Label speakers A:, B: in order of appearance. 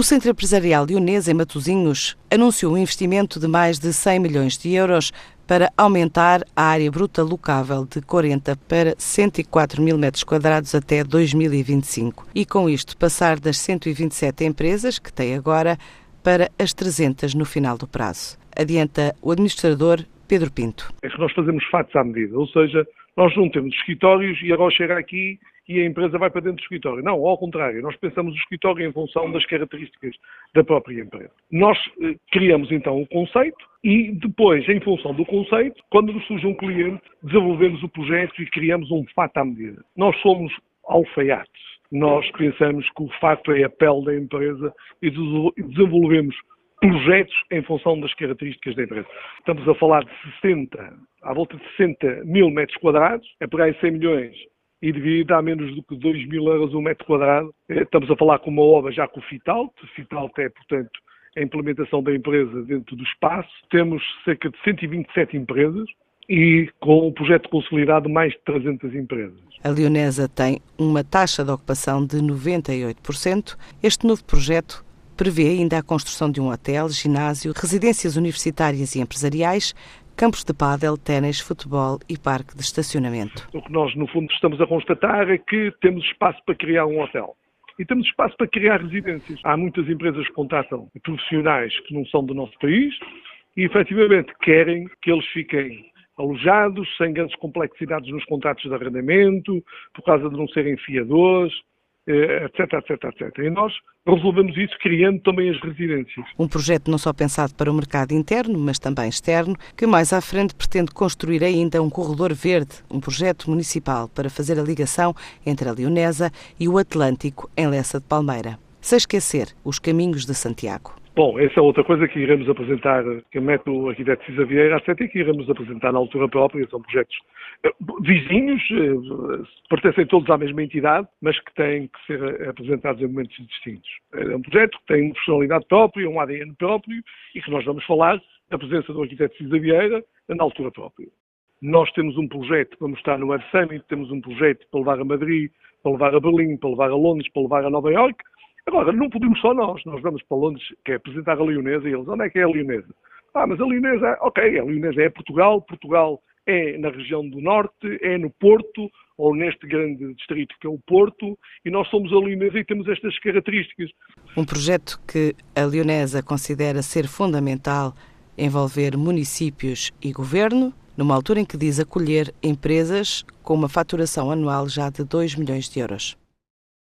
A: O Centro Empresarial Leonês, em Matosinhos, anunciou um investimento de mais de 100 milhões de euros para aumentar a área bruta locável de 40 para 104 mil metros quadrados até 2025 e, com isto, passar das 127 empresas que tem agora para as 300 no final do prazo. Adianta o administrador Pedro Pinto.
B: É que nós fazemos fatos à medida, ou seja, nós não temos escritórios e agora chega aqui e a empresa vai para dentro do escritório. Não, ao contrário, nós pensamos o escritório em função das características da própria empresa. Nós eh, criamos então o conceito e depois, em função do conceito, quando nos surge um cliente, desenvolvemos o projeto e criamos um fato à medida. Nós somos alfaiates. Nós pensamos que o fato é a pele da empresa e desenvolvemos projetos em função das características da empresa. Estamos a falar de 60, à volta de 60 mil metros quadrados, é pegar em 100 milhões e devia dar menos do que 2 mil euros um metro quadrado. Eh, estamos a falar com uma obra já com o Fitalt. O Fitalt é, portanto, a implementação da empresa dentro do espaço. Temos cerca de 127 empresas e com um projeto consolidado mais de 300 empresas.
A: A Leonesa tem uma taxa de ocupação de 98%. Este novo projeto prevê ainda a construção de um hotel, ginásio, residências universitárias e empresariais, campos de pádel, ténis, futebol e parque de estacionamento.
B: O que nós, no fundo, estamos a constatar é que temos espaço para criar um hotel. E temos espaço para criar residências. Há muitas empresas que contratam profissionais que não são do nosso país e, efetivamente, querem que eles fiquem alojados, sem grandes complexidades nos contratos de arrendamento, por causa de não serem fiadores, etc, etc, etc. E nós resolvemos isso criando também as residências.
A: Um projeto não só pensado para o mercado interno, mas também externo, que mais à frente pretende construir ainda um corredor verde, um projeto municipal para fazer a ligação entre a Leonesa e o Atlântico em Lessa de Palmeira. Sem esquecer os caminhos de Santiago.
B: Bom, essa é outra coisa que iremos apresentar, que o método arquiteto Cisa Vieira, etc., e que iremos apresentar na altura própria, são projetos eh, vizinhos, eh, pertencem todos à mesma entidade, mas que têm que ser apresentados em momentos distintos. É um projeto que tem uma personalidade própria, um ADN próprio, e que nós vamos falar da presença do arquiteto Cisa Vieira na altura própria. Nós temos um projeto para mostrar no Web Summit, temos um projeto para levar a Madrid, para levar a Berlim, para levar a Londres, para levar a Nova Iorque, Agora, não podemos só nós. Nós vamos para Londres, que é apresentar a Leonesa, e eles, onde é que é a Leonesa? Ah, mas a Leonesa, ok, a Leonesa é Portugal, Portugal é na região do Norte, é no Porto, ou neste grande distrito que é o Porto, e nós somos a Leonesa e temos estas características.
A: Um projeto que a Leonesa considera ser fundamental envolver municípios e governo, numa altura em que diz acolher empresas com uma faturação anual já de 2 milhões de euros.